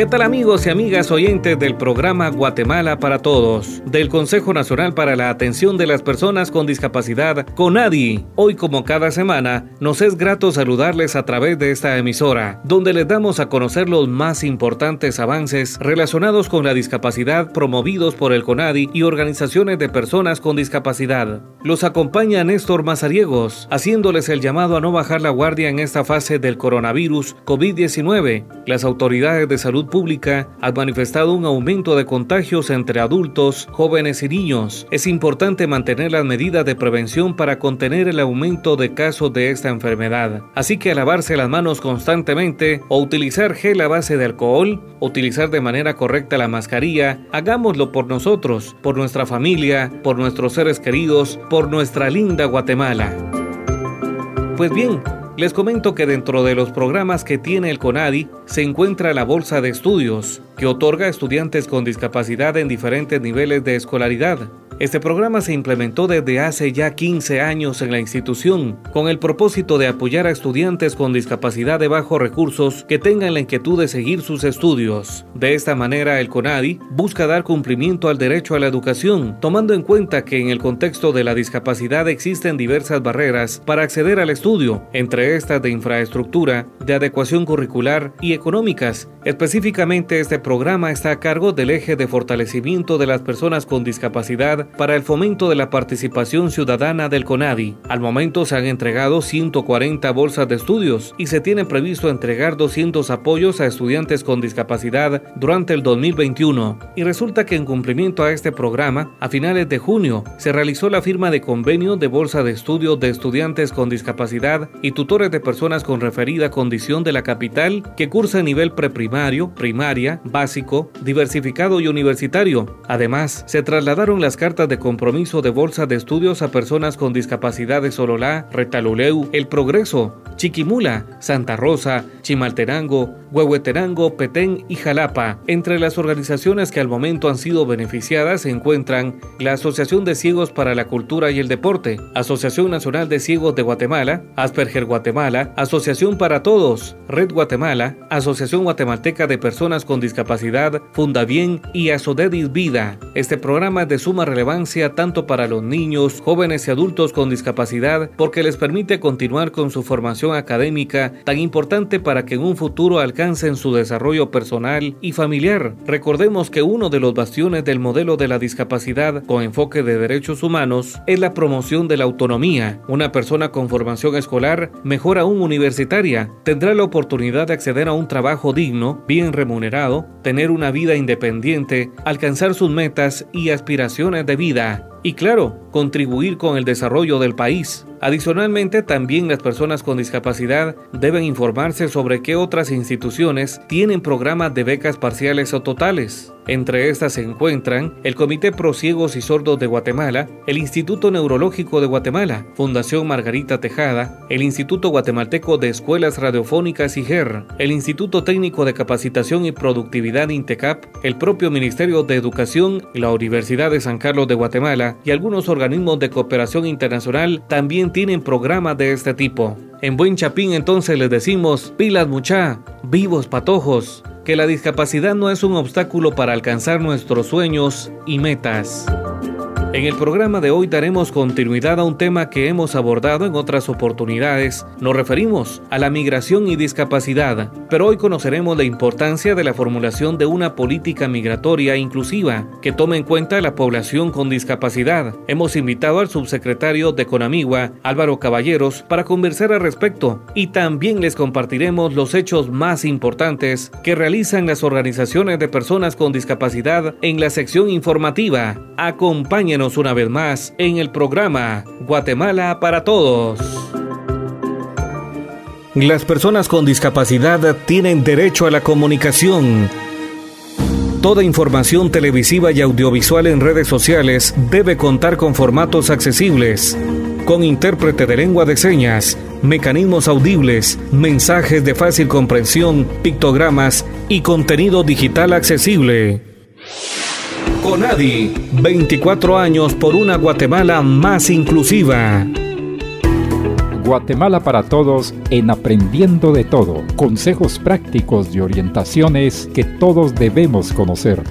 ¿Qué tal amigos y amigas oyentes del programa Guatemala para Todos, del Consejo Nacional para la Atención de las Personas con Discapacidad, CONADI? Hoy como cada semana, nos es grato saludarles a través de esta emisora, donde les damos a conocer los más importantes avances relacionados con la discapacidad promovidos por el CONADI y organizaciones de personas con discapacidad. Los acompaña Néstor Mazariegos, haciéndoles el llamado a no bajar la guardia en esta fase del coronavirus COVID-19. Las autoridades de salud Pública ha manifestado un aumento de contagios entre adultos, jóvenes y niños. Es importante mantener las medidas de prevención para contener el aumento de casos de esta enfermedad. Así que lavarse las manos constantemente o utilizar gel a base de alcohol, utilizar de manera correcta la mascarilla, hagámoslo por nosotros, por nuestra familia, por nuestros seres queridos, por nuestra linda Guatemala. Pues bien, les comento que dentro de los programas que tiene el CONADI se encuentra la Bolsa de Estudios, que otorga a estudiantes con discapacidad en diferentes niveles de escolaridad. Este programa se implementó desde hace ya 15 años en la institución, con el propósito de apoyar a estudiantes con discapacidad de bajos recursos que tengan la inquietud de seguir sus estudios. De esta manera, el CONADI busca dar cumplimiento al derecho a la educación, tomando en cuenta que en el contexto de la discapacidad existen diversas barreras para acceder al estudio, entre estas de infraestructura, de adecuación curricular y económicas. Específicamente, este programa está a cargo del eje de fortalecimiento de las personas con discapacidad para el fomento de la participación ciudadana del CONADI. Al momento se han entregado 140 bolsas de estudios y se tiene previsto entregar 200 apoyos a estudiantes con discapacidad durante el 2021. Y resulta que en cumplimiento a este programa, a finales de junio, se realizó la firma de convenio de bolsa de estudio de estudiantes con discapacidad y tutores de personas con referida condición de la capital que cursa a nivel preprimario, primaria, básico, diversificado y universitario. Además, se trasladaron las cartas de compromiso de bolsa de estudios a personas con discapacidad de Sololá, Retaluleu, El Progreso, Chiquimula, Santa Rosa, Chimalterango, Huehueterango, Petén y Jalapa. Entre las organizaciones que al momento han sido beneficiadas se encuentran la Asociación de Ciegos para la Cultura y el Deporte, Asociación Nacional de Ciegos de Guatemala, Asperger Guatemala, Asociación para Todos, Red Guatemala, Asociación Guatemalteca de Personas con Discapacidad, Fundabien y Asodedis Vida. Este programa es de suma relevancia tanto para los niños, jóvenes y adultos con discapacidad porque les permite continuar con su formación académica tan importante para que en un futuro alcancen en su desarrollo personal y familiar. Recordemos que uno de los bastiones del modelo de la discapacidad con enfoque de derechos humanos es la promoción de la autonomía. Una persona con formación escolar, mejor aún universitaria, tendrá la oportunidad de acceder a un trabajo digno, bien remunerado, tener una vida independiente, alcanzar sus metas y aspiraciones vida y claro, contribuir con el desarrollo del país. Adicionalmente, también las personas con discapacidad deben informarse sobre qué otras instituciones tienen programas de becas parciales o totales. Entre estas se encuentran el Comité Pro Ciegos y Sordos de Guatemala, el Instituto Neurológico de Guatemala, Fundación Margarita Tejada, el Instituto Guatemalteco de Escuelas Radiofónicas IGER, el Instituto Técnico de Capacitación y Productividad INTECAP, el propio Ministerio de Educación, la Universidad de San Carlos de Guatemala y algunos organismos de cooperación internacional también tienen programas de este tipo. En Buen Chapín entonces les decimos, pilas mucha, vivos patojos, que la discapacidad no es un obstáculo para alcanzar nuestros sueños y metas. En el programa de hoy daremos continuidad a un tema que hemos abordado en otras oportunidades. Nos referimos a la migración y discapacidad, pero hoy conoceremos la importancia de la formulación de una política migratoria inclusiva que tome en cuenta la población con discapacidad. Hemos invitado al subsecretario de Conamigua, Álvaro Caballeros, para conversar al respecto y también les compartiremos los hechos más importantes que realizan las organizaciones de personas con discapacidad en la sección informativa. Acompáñenos una vez más en el programa Guatemala para Todos. Las personas con discapacidad tienen derecho a la comunicación. Toda información televisiva y audiovisual en redes sociales debe contar con formatos accesibles con intérprete de lengua de señas, mecanismos audibles, mensajes de fácil comprensión, pictogramas y contenido digital accesible. Conadi, 24 años por una Guatemala más inclusiva. Guatemala para Todos en Aprendiendo de Todo. Consejos prácticos y orientaciones que todos debemos conocer.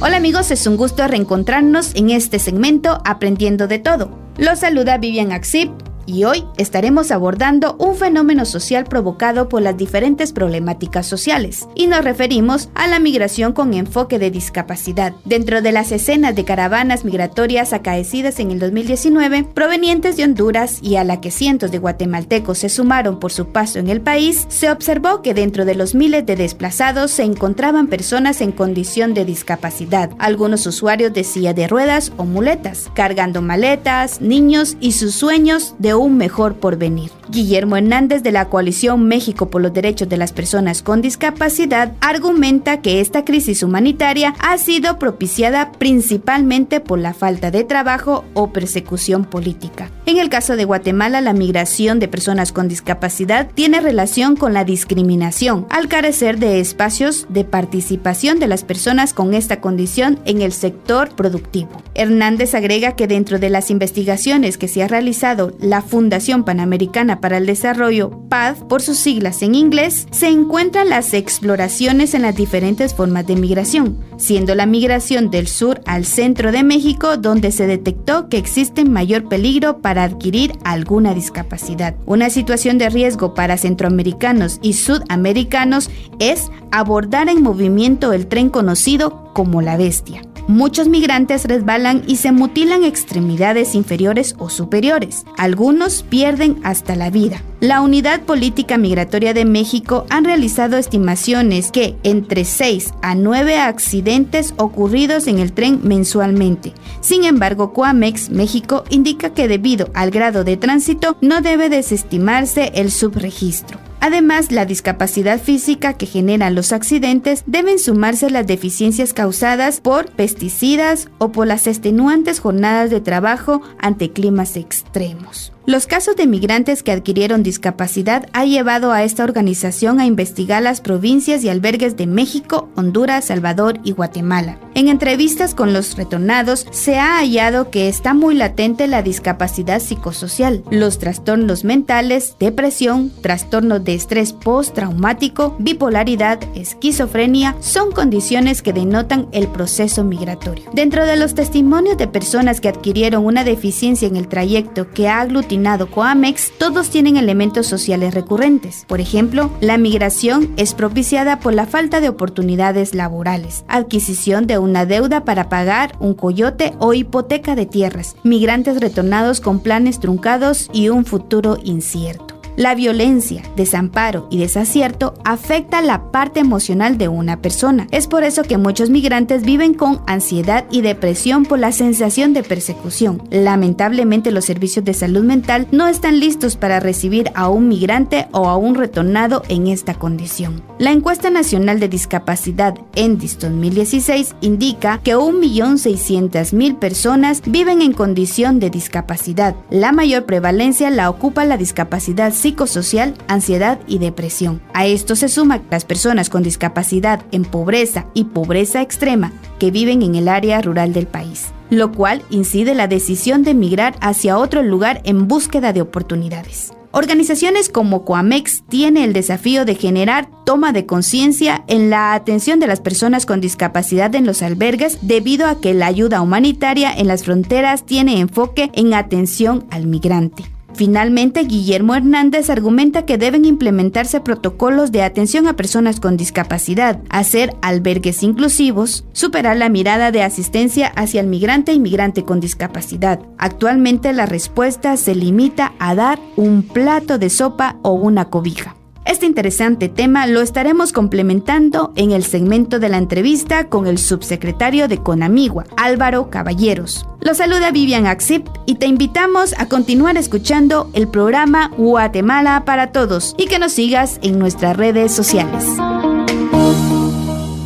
Hola amigos, es un gusto reencontrarnos en este segmento Aprendiendo de Todo. Los saluda Vivian Axip y hoy estaremos abordando un fenómeno social provocado por las diferentes problemáticas sociales y nos referimos a la migración con enfoque de discapacidad. Dentro de las escenas de caravanas migratorias acaecidas en el 2019 provenientes de Honduras y a la que cientos de guatemaltecos se sumaron por su paso en el país, se observó que dentro de los miles de desplazados se encontraban personas en condición de discapacidad, algunos usuarios de silla de ruedas o muletas, cargando maletas, niños y sus sueños de un mejor porvenir. Guillermo Hernández de la coalición México por los Derechos de las Personas con Discapacidad argumenta que esta crisis humanitaria ha sido propiciada principalmente por la falta de trabajo o persecución política. En el caso de Guatemala, la migración de personas con discapacidad tiene relación con la discriminación, al carecer de espacios de participación de las personas con esta condición en el sector productivo. Hernández agrega que dentro de las investigaciones que se ha realizado la Fundación Panamericana para el Desarrollo, PAD, por sus siglas en inglés, se encuentran las exploraciones en las diferentes formas de migración, siendo la migración del sur al centro de México donde se detectó que existe mayor peligro para adquirir alguna discapacidad. Una situación de riesgo para centroamericanos y sudamericanos es abordar en movimiento el tren conocido como la bestia. Muchos migrantes resbalan y se mutilan extremidades inferiores o superiores. Algunos pierden hasta la vida. La Unidad Política Migratoria de México han realizado estimaciones que entre 6 a 9 accidentes ocurridos en el tren mensualmente. Sin embargo, Coamex México indica que debido al grado de tránsito no debe desestimarse el subregistro. Además, la discapacidad física que generan los accidentes deben sumarse las deficiencias causadas por pesticidas o por las extenuantes jornadas de trabajo ante climas extremos. Los casos de migrantes que adquirieron discapacidad ha llevado a esta organización a investigar las provincias y albergues de México, Honduras, Salvador y Guatemala. En entrevistas con los retornados se ha hallado que está muy latente la discapacidad psicosocial, los trastornos mentales, depresión, trastornos de estrés postraumático, bipolaridad, esquizofrenia, son condiciones que denotan el proceso migratorio. Dentro de los testimonios de personas que adquirieron una deficiencia en el trayecto que ha aglutinado Coamex, todos tienen elementos sociales recurrentes. Por ejemplo, la migración es propiciada por la falta de oportunidades laborales, adquisición de una deuda para pagar un coyote o hipoteca de tierras, migrantes retornados con planes truncados y un futuro incierto. La violencia, desamparo y desacierto afecta la parte emocional de una persona. Es por eso que muchos migrantes viven con ansiedad y depresión por la sensación de persecución. Lamentablemente los servicios de salud mental no están listos para recibir a un migrante o a un retornado en esta condición. La encuesta nacional de discapacidad ENDIS 2016 indica que 1.600.000 personas viven en condición de discapacidad. La mayor prevalencia la ocupa la discapacidad psicológica psicosocial, ansiedad y depresión. A esto se suma las personas con discapacidad en pobreza y pobreza extrema que viven en el área rural del país, lo cual incide la decisión de emigrar hacia otro lugar en búsqueda de oportunidades. Organizaciones como Coamex tiene el desafío de generar toma de conciencia en la atención de las personas con discapacidad en los albergues debido a que la ayuda humanitaria en las fronteras tiene enfoque en atención al migrante. Finalmente, Guillermo Hernández argumenta que deben implementarse protocolos de atención a personas con discapacidad, hacer albergues inclusivos, superar la mirada de asistencia hacia el migrante y migrante con discapacidad. Actualmente la respuesta se limita a dar un plato de sopa o una cobija. Este interesante tema lo estaremos complementando en el segmento de la entrevista con el subsecretario de Conamigua, Álvaro Caballeros. Lo saluda Vivian Axip y te invitamos a continuar escuchando el programa Guatemala para Todos y que nos sigas en nuestras redes sociales.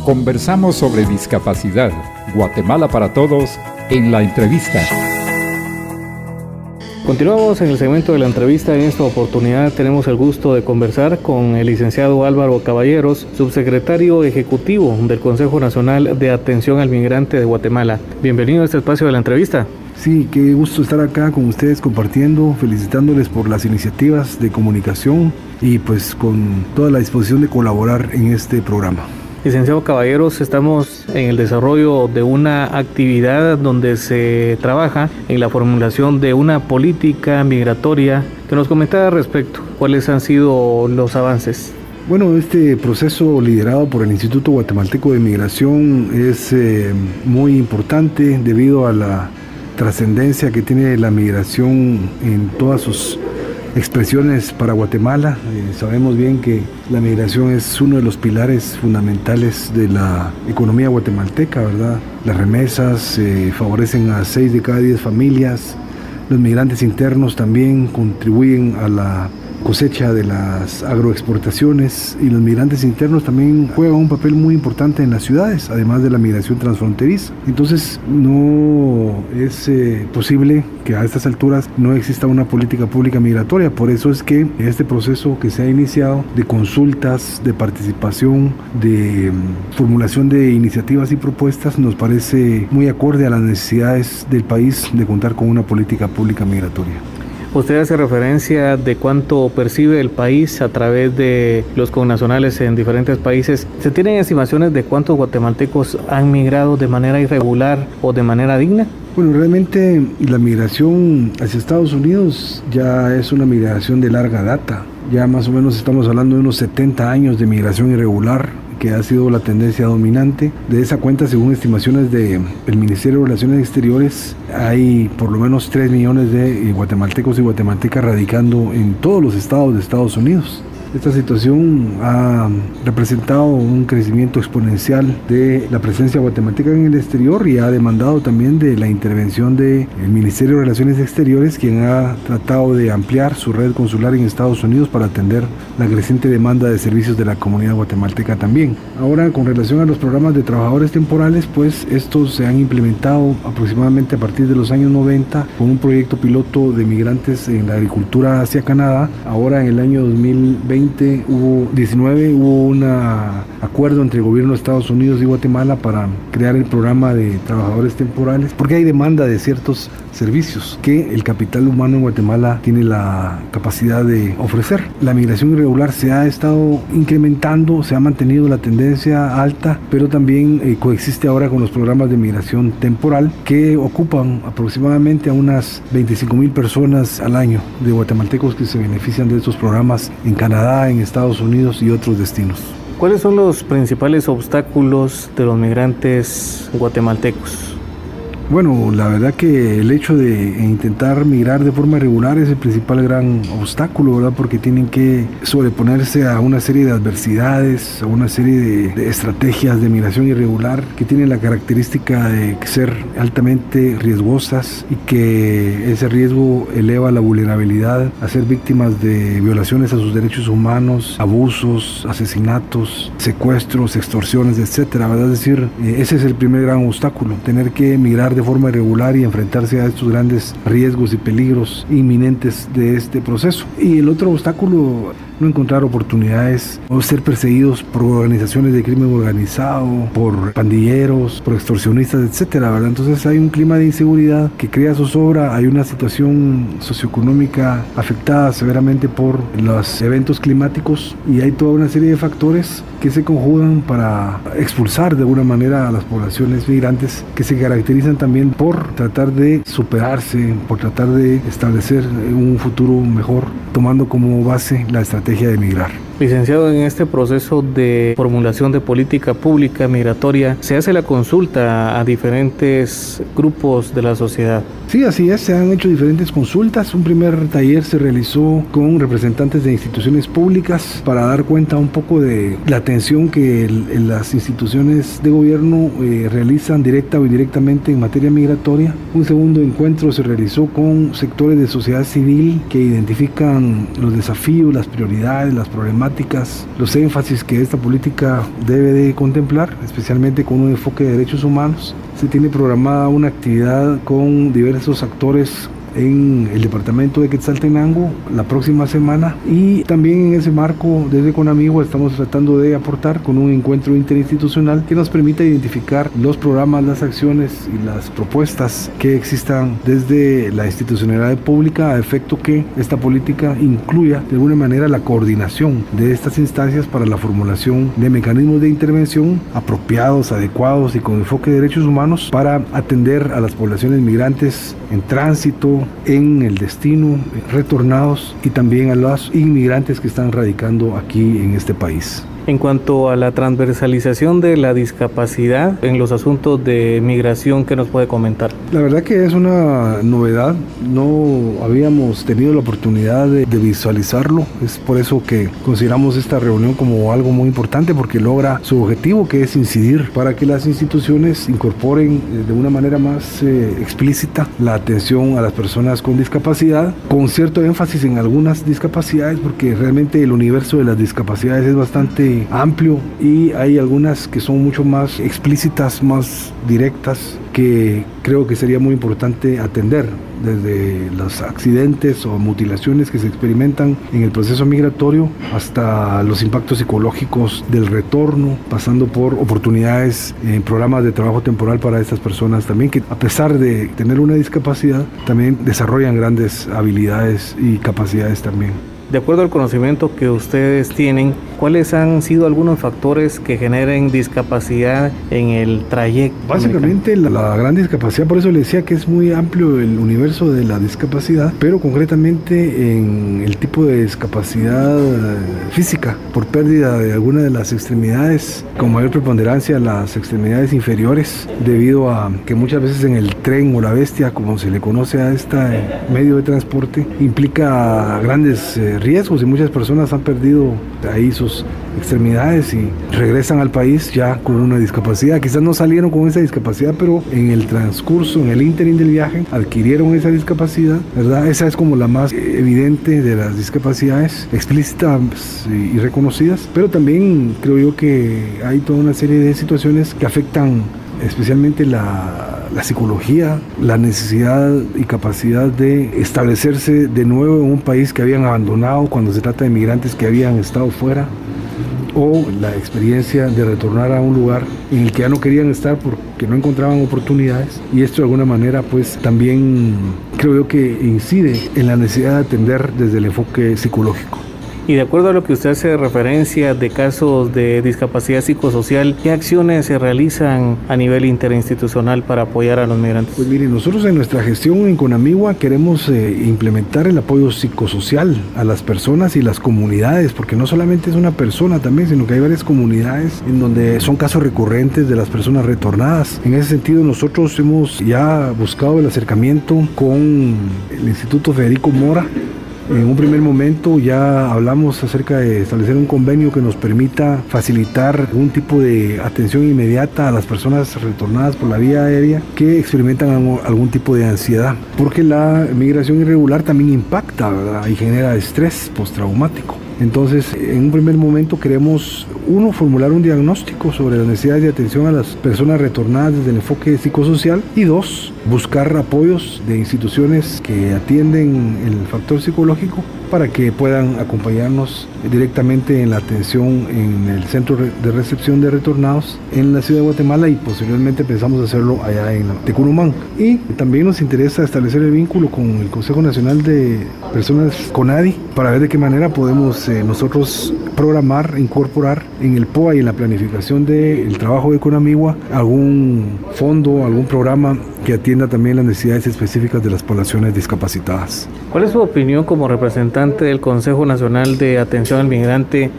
Conversamos sobre discapacidad. Guatemala para Todos en la entrevista. Continuamos en el segmento de la entrevista. En esta oportunidad tenemos el gusto de conversar con el licenciado Álvaro Caballeros, subsecretario ejecutivo del Consejo Nacional de Atención al Migrante de Guatemala. Bienvenido a este espacio de la entrevista. Sí, qué gusto estar acá con ustedes compartiendo, felicitándoles por las iniciativas de comunicación y pues con toda la disposición de colaborar en este programa. Licenciado Caballeros, estamos en el desarrollo de una actividad donde se trabaja en la formulación de una política migratoria que nos comentaba al respecto. ¿Cuáles han sido los avances? Bueno, este proceso liderado por el Instituto Guatemalteco de Migración es eh, muy importante debido a la trascendencia que tiene la migración en todas sus expresiones para Guatemala. Eh, sabemos bien que la migración es uno de los pilares fundamentales de la economía guatemalteca, ¿verdad? Las remesas eh, favorecen a 6 de cada 10 familias. Los migrantes internos también contribuyen a la cosecha de las agroexportaciones y los migrantes internos también juegan un papel muy importante en las ciudades, además de la migración transfronteriza. Entonces no es eh, posible que a estas alturas no exista una política pública migratoria. Por eso es que este proceso que se ha iniciado de consultas, de participación, de mm, formulación de iniciativas y propuestas nos parece muy acorde a las necesidades del país de contar con una política pública migratoria. Usted hace referencia de cuánto percibe el país a través de los connacionales en diferentes países. ¿Se tienen estimaciones de cuántos guatemaltecos han migrado de manera irregular o de manera digna? Bueno, realmente la migración hacia Estados Unidos ya es una migración de larga data. Ya más o menos estamos hablando de unos 70 años de migración irregular que ha sido la tendencia dominante. De esa cuenta, según estimaciones del Ministerio de Relaciones Exteriores, hay por lo menos 3 millones de guatemaltecos y guatemaltecas radicando en todos los estados de Estados Unidos. Esta situación ha representado un crecimiento exponencial de la presencia guatemalteca en el exterior y ha demandado también de la intervención del Ministerio de Relaciones Exteriores, quien ha tratado de ampliar su red consular en Estados Unidos para atender la creciente demanda de servicios de la comunidad guatemalteca también. Ahora, con relación a los programas de trabajadores temporales, pues estos se han implementado aproximadamente a partir de los años 90 con un proyecto piloto de migrantes en la agricultura hacia Canadá. Ahora, en el año 2020, hubo 19 hubo un acuerdo entre el gobierno de Estados Unidos y Guatemala para crear el programa de trabajadores temporales, porque hay demanda de ciertos servicios que el capital humano en Guatemala tiene la capacidad de ofrecer. La migración irregular se ha estado incrementando, se ha mantenido la tendencia alta, pero también eh, coexiste ahora con los programas de migración temporal que ocupan aproximadamente a unas 25 mil personas al año de guatemaltecos que se benefician de estos programas en Canadá, en Estados Unidos y otros destinos. ¿Cuáles son los principales obstáculos de los migrantes guatemaltecos? Bueno, la verdad que el hecho de intentar migrar de forma regular es el principal gran obstáculo, ¿verdad? Porque tienen que sobreponerse a una serie de adversidades, a una serie de, estrategias de migración irregular que tienen la característica de ser altamente riesgosas y que ese riesgo eleva la vulnerabilidad a ser víctimas de violaciones a sus derechos humanos, abusos, asesinatos, secuestros, extorsiones, etcétera, ¿verdad? Es decir, eh, ese es el primer gran obstáculo, tener que migrar de forma irregular y enfrentarse a estos grandes riesgos y peligros inminentes de este proceso. Y el otro obstáculo no encontrar oportunidades o ser perseguidos por organizaciones de crimen organizado, por pandilleros, por extorsionistas, etcétera, ¿verdad? Entonces hay un clima de inseguridad que crea zozobra, hay una situación socioeconómica afectada severamente por los eventos climáticos y hay toda una serie de factores que se conjugan para expulsar de alguna manera a las poblaciones migrantes que se caracterizan también por tratar de superarse, por tratar de establecer un futuro mejor, tomando como base la estrategia de migrar. Licenciado, en este proceso de formulación de política pública migratoria, ¿se hace la consulta a diferentes grupos de la sociedad? Sí, así es, se han hecho diferentes consultas. Un primer taller se realizó con representantes de instituciones públicas para dar cuenta un poco de la atención que las instituciones de gobierno eh, realizan directa o indirectamente en materia migratoria. Un segundo encuentro se realizó con sectores de sociedad civil que identifican los desafíos, las prioridades, las problemáticas los énfasis que esta política debe de contemplar, especialmente con un enfoque de derechos humanos. Se tiene programada una actividad con diversos actores en el departamento de Quetzaltenango la próxima semana. Y también en ese marco desde Conamigo estamos tratando de aportar con un encuentro interinstitucional que nos permita identificar los programas, las acciones y las propuestas que existan desde la institucionalidad pública a efecto que esta política incluya de alguna manera la coordinación de estas instancias para la formulación de mecanismos de intervención apropiados, adecuados y con enfoque de derechos humanos para atender a las poblaciones migrantes en tránsito, en el destino, retornados y también a los inmigrantes que están radicando aquí en este país en cuanto a la transversalización de la discapacidad en los asuntos de migración que nos puede comentar. La verdad que es una novedad, no habíamos tenido la oportunidad de, visualizarlo, es por eso que consideramos esta reunión como algo muy importante porque logra su objetivo que es incidir para que las instituciones incorporen eh, de una manera más eh, explícita la atención a las personas con discapacidad, con cierto énfasis en algunas discapacidades porque realmente el universo de las discapacidades es bastante amplio y hay algunas que son mucho más explícitas, más directas, que creo que sería muy importante atender desde los accidentes o mutilaciones que se experimentan en el proceso migratorio hasta los impactos psicológicos del retorno, pasando por oportunidades en programas de trabajo temporal para estas personas también que a pesar de tener una discapacidad también desarrollan grandes habilidades y capacidades también. De acuerdo al conocimiento que ustedes tienen, ¿cuáles han sido algunos factores que generen discapacidad en el trayecto? Básicamente la, gran discapacidad, por eso le decía que es muy amplio el universo de la discapacidad, pero concretamente en el tipo de discapacidad física, por pérdida de alguna de las extremidades, con mayor preponderancia las extremidades inferiores, debido a que muchas veces en el tren o la bestia, como se le conoce a este medio de transporte, implica grandes... Eh, riesgos y muchas personas han perdido ahí sus extremidades y regresan al país ya con una discapacidad. Quizás no salieron con esa discapacidad, pero en el transcurso, en el ínterin del viaje, adquirieron esa discapacidad, ¿verdad? Esa es como la más evidente de las discapacidades explícitas y reconocidas, pero también creo yo que hay toda una serie de situaciones que afectan especialmente la la psicología, la necesidad y capacidad de establecerse de nuevo en un país que habían abandonado cuando se trata de migrantes que habían estado fuera, o la experiencia de retornar a un lugar en el que ya no querían estar porque no encontraban oportunidades y esto de alguna manera pues también creo yo que incide en la necesidad de atender desde el enfoque psicológico. Y de acuerdo a lo que usted hace referencia de casos de discapacidad psicosocial, ¿qué acciones se realizan a nivel interinstitucional para apoyar a los migrantes? Pues mire, nosotros en nuestra gestión en Conamigua queremos eh, implementar el apoyo psicosocial a las personas y las comunidades, porque no solamente es una persona también, sino que hay varias comunidades en donde son casos recurrentes de las personas retornadas. En ese sentido, nosotros hemos ya buscado el acercamiento con el Instituto Federico Mora en un primer momento ya hablamos acerca de establecer un convenio que nos permita facilitar un tipo de atención inmediata a las personas retornadas por la vía aérea que experimentan algún tipo de ansiedad, porque la migración irregular también impacta y genera estrés postraumático. Entonces, en un primer momento queremos, uno, formular un diagnóstico sobre las necesidades de atención a las personas retornadas desde el enfoque psicosocial y dos, buscar apoyos de instituciones que atienden el factor psicológico para que puedan acompañarnos directamente en la atención en el centro de recepción de retornados en la ciudad de Guatemala y posteriormente pensamos hacerlo allá en Tecurumán. Y también nos interesa establecer el vínculo con el Consejo Nacional de Personas CONADI para ver de qué manera podemos eh, nosotros programar, incorporar en el POA y en la planificación del trabajo de Conamigua algún fondo, algún programa que atienda también las necesidades específicas de las poblaciones discapacitadas. ¿Cuál es su opinión como representante del Consejo Nacional de Atención al Migrante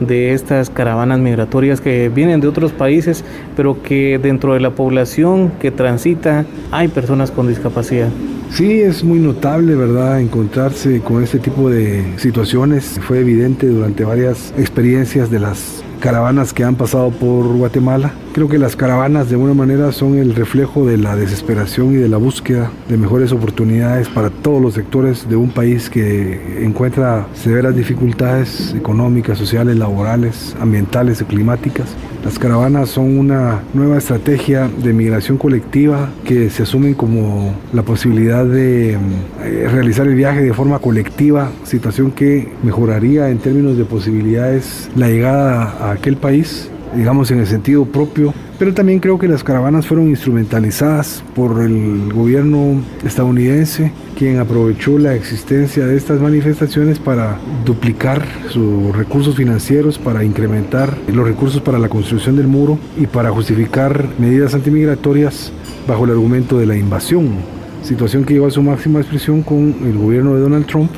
de estas caravanas migratorias que vienen de otros países, pero que dentro de la población que transita hay personas con discapacidad? Sí, es muy notable, ¿verdad?, encontrarse con este tipo de situaciones. Fue evidente durante varias experiencias de las caravanas que han pasado por Guatemala. Creo que las caravanas de alguna manera son el reflejo de la desesperación y de la búsqueda de mejores oportunidades para todos los sectores de un país que encuentra severas dificultades económicas, sociales, laborales, ambientales y climáticas. Las caravanas son una nueva estrategia de migración colectiva que se asumen como la posibilidad de eh, realizar el viaje de forma colectiva, situación que mejoraría en términos de posibilidades la llegada a aquel país digamos en el sentido propio, pero también creo que las caravanas fueron instrumentalizadas por el gobierno estadounidense, quien aprovechó la existencia de estas manifestaciones para duplicar sus recursos financieros, para incrementar los recursos para la construcción del muro y para justificar medidas antimigratorias bajo el argumento de la invasión, situación que llegó a su máxima expresión con el gobierno de Donald Trump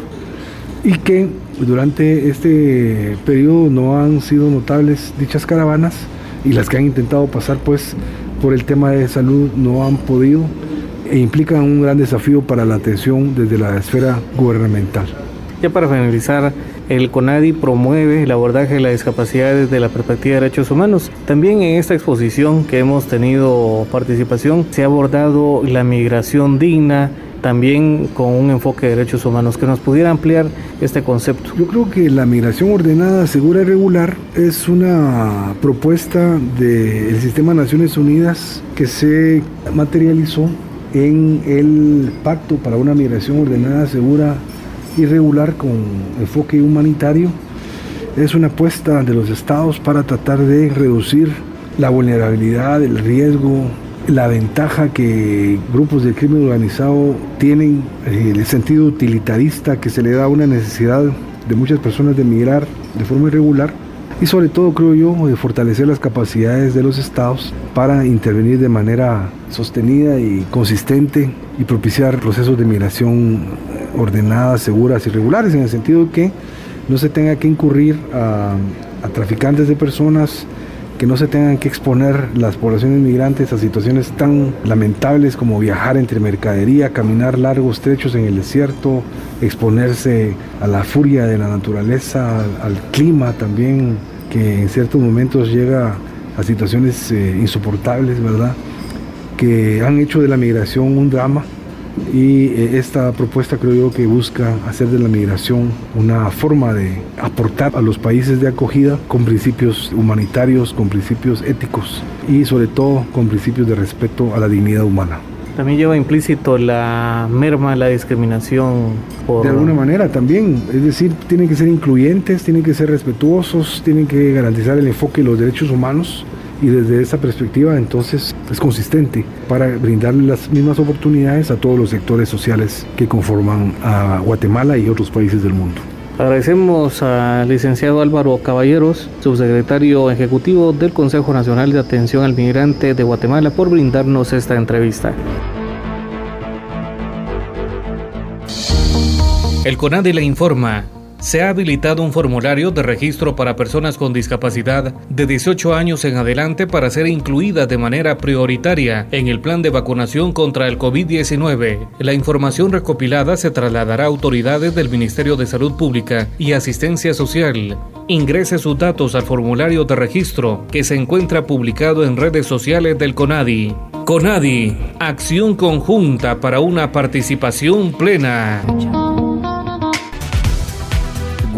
y que durante este periodo no han sido notables dichas caravanas y las que han intentado pasar pues por el tema de salud no han podido e implican un gran desafío para la atención desde la esfera gubernamental. Ya para finalizar, el CONADI promueve el abordaje de la discapacidad desde la perspectiva de derechos humanos. También en esta exposición que hemos tenido participación se ha abordado la migración digna, también con un enfoque de derechos humanos, que nos pudiera ampliar este concepto. Yo creo que la migración ordenada, segura y regular es una propuesta del sistema de Naciones Unidas que se materializó en el Pacto para una migración ordenada, segura y regular con enfoque humanitario. Es una apuesta de los estados para tratar de reducir la vulnerabilidad, el riesgo, la ventaja que grupos de crimen organizado tienen, eh, el sentido utilitarista que se le da a una necesidad de muchas personas de migrar de forma irregular y sobre todo creo yo de fortalecer las capacidades de los estados para intervenir de manera sostenida y consistente y propiciar procesos de migración eh, ordenadas, seguras y regulares en el sentido que no se tenga que incurrir a traficantes de personas, que no se tengan que exponer las poblaciones migrantes a situaciones tan lamentables como viajar entre mercadería, caminar largos trechos en el desierto, exponerse a la furia de la naturaleza, al, clima también, que en ciertos momentos llega a situaciones eh, insoportables, ¿verdad? Que han hecho de la migración un drama y eh, esta propuesta creo yo que busca hacer de la migración una forma de aportar a los países de acogida con principios humanitarios, con principios éticos y sobre todo con principios de respeto a la dignidad humana. También lleva implícito la merma, la discriminación. Por... De alguna manera también, es decir, tienen que ser incluyentes, tienen que ser respetuosos, tienen que garantizar el enfoque de los derechos humanos y desde esa perspectiva entonces es consistente para brindarle las mismas oportunidades a todos los sectores sociales que conforman a Guatemala y otros países del mundo. Agradecemos al licenciado Álvaro Caballeros, subsecretario ejecutivo del Consejo Nacional de Atención al Migrante de Guatemala, por brindarnos esta entrevista. El CONADE le informa se ha habilitado un formulario de registro para personas con discapacidad de 18 años en adelante para ser incluida de manera prioritaria en el plan de vacunación contra el COVID-19. La información recopilada se trasladará a autoridades del Ministerio de Salud Pública y Asistencia Social. Ingrese sus datos al formulario de registro que se encuentra publicado en redes sociales del CONADI. CONADI, acción conjunta para una participación plena.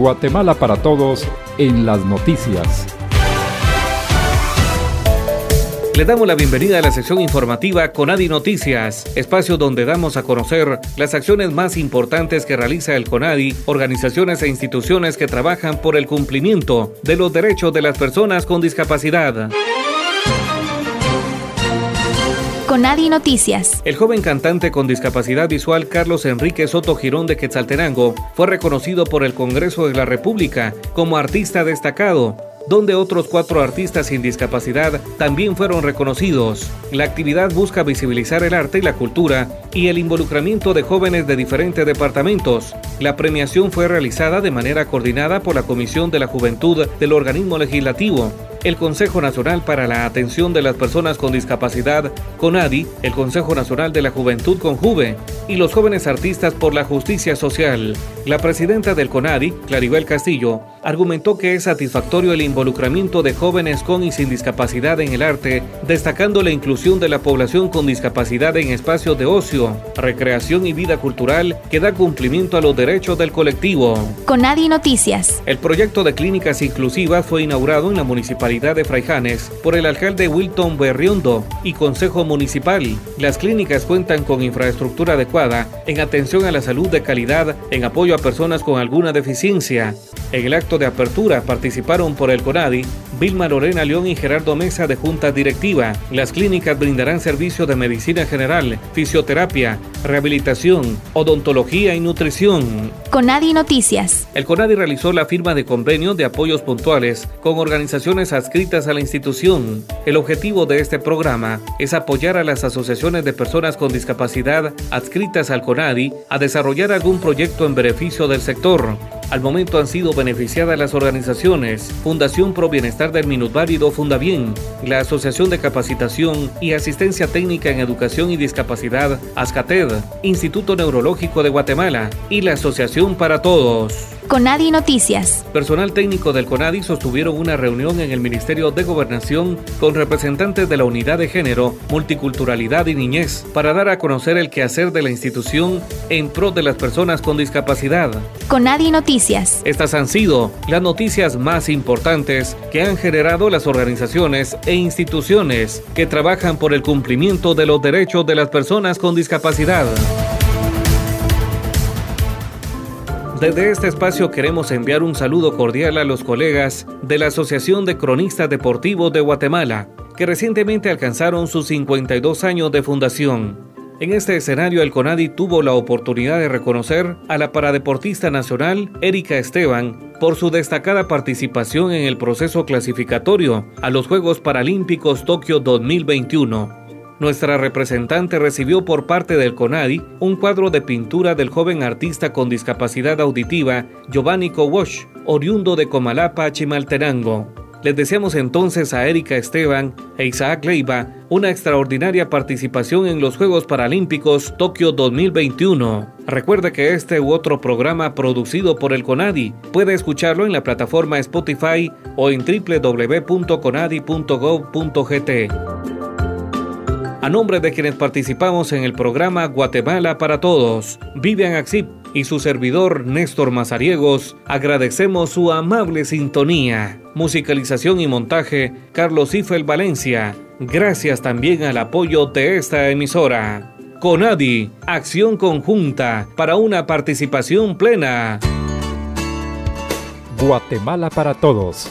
Guatemala para Todos en las noticias. Le damos la bienvenida a la sección informativa Conadi Noticias, espacio donde damos a conocer las acciones más importantes que realiza el Conadi, organizaciones e instituciones que trabajan por el cumplimiento de los derechos de las personas con discapacidad. Conadi Noticias. El joven cantante con discapacidad visual Carlos Enrique Soto Girón de Quetzaltenango fue reconocido por el Congreso de la República como artista destacado donde otros cuatro artistas sin discapacidad también fueron reconocidos. La actividad busca visibilizar el arte y la cultura y el involucramiento de jóvenes de diferentes departamentos. La premiación fue realizada de manera coordinada por la Comisión de la Juventud del organismo legislativo, el Consejo Nacional para la Atención de las Personas con Discapacidad, CONADI, el Consejo Nacional de la Juventud con Juve y los jóvenes artistas por la justicia social. La presidenta del CONADI, Claribel Castillo, argumentó que es satisfactorio el involucramiento de jóvenes con y sin discapacidad en el arte, destacando la inclusión de la población con discapacidad en espacios de ocio, recreación y vida cultural que da cumplimiento a los derechos del colectivo. Conadi Noticias. El proyecto de clínicas inclusivas fue inaugurado en la municipalidad de Fraijanes por el alcalde Wilton Berriondo y Consejo Municipal. Las clínicas cuentan con infraestructura adecuada en atención a la salud de calidad, en apoyo a personas con alguna deficiencia. En el acto de apertura participaron por el CONADI Vilma Lorena León y Gerardo Mesa de Junta Directiva. Las clínicas brindarán servicios de medicina general, fisioterapia, rehabilitación, odontología y nutrición. Conadi Noticias. El CONADI realizó la firma de convenio de apoyos puntuales con organizaciones adscritas a la institución. El objetivo de este programa es apoyar a las asociaciones de personas con discapacidad adscritas al CONADI a desarrollar algún proyecto en beneficio del sector. Al momento han sido beneficiadas las organizaciones Fundación Pro Bienestar del Minusválido Fundabien, la Asociación de Capacitación y Asistencia Técnica en Educación y Discapacidad ASCATED, Instituto Neurológico de Guatemala y la Asociación para Todos. Conadi Noticias. Personal técnico del Conadi sostuvieron una reunión en el Ministerio de Gobernación con representantes de la Unidad de Género, Multiculturalidad y Niñez para dar a conocer el quehacer de la institución en pro de las personas con discapacidad. Conadi Noticias. Estas han sido las noticias más importantes que han generado las organizaciones e instituciones que trabajan por el cumplimiento de los derechos de las personas con discapacidad. Desde este espacio queremos enviar un saludo cordial a los colegas de la Asociación de Cronistas Deportivos de Guatemala, que recientemente alcanzaron sus 52 años de fundación. En este escenario, el CONADI tuvo la oportunidad de reconocer a la paradeportista nacional Erika Esteban por su destacada participación en el proceso clasificatorio a los Juegos Paralímpicos Tokio 2021 nuestra representante recibió por parte del CONADI un cuadro de pintura del joven artista con discapacidad auditiva Giovanni Kowosh, oriundo de Comalapa, Chimaltenango. Les deseamos entonces a Erika Esteban e Isaac Leiva una extraordinaria participación en los Juegos Paralímpicos Tokio 2021. Recuerde que este u otro programa producido por el CONADI puede escucharlo en la plataforma Spotify o en www.conadi.gov.gt. A nombre de quienes participamos en el programa Guatemala para Todos, Vivian Axip y su servidor Néstor Mazariegos, agradecemos su amable sintonía. Musicalización y montaje, Carlos Ifel Valencia. Gracias también al apoyo de esta emisora. Conadi, acción conjunta para una participación plena. Guatemala para Todos,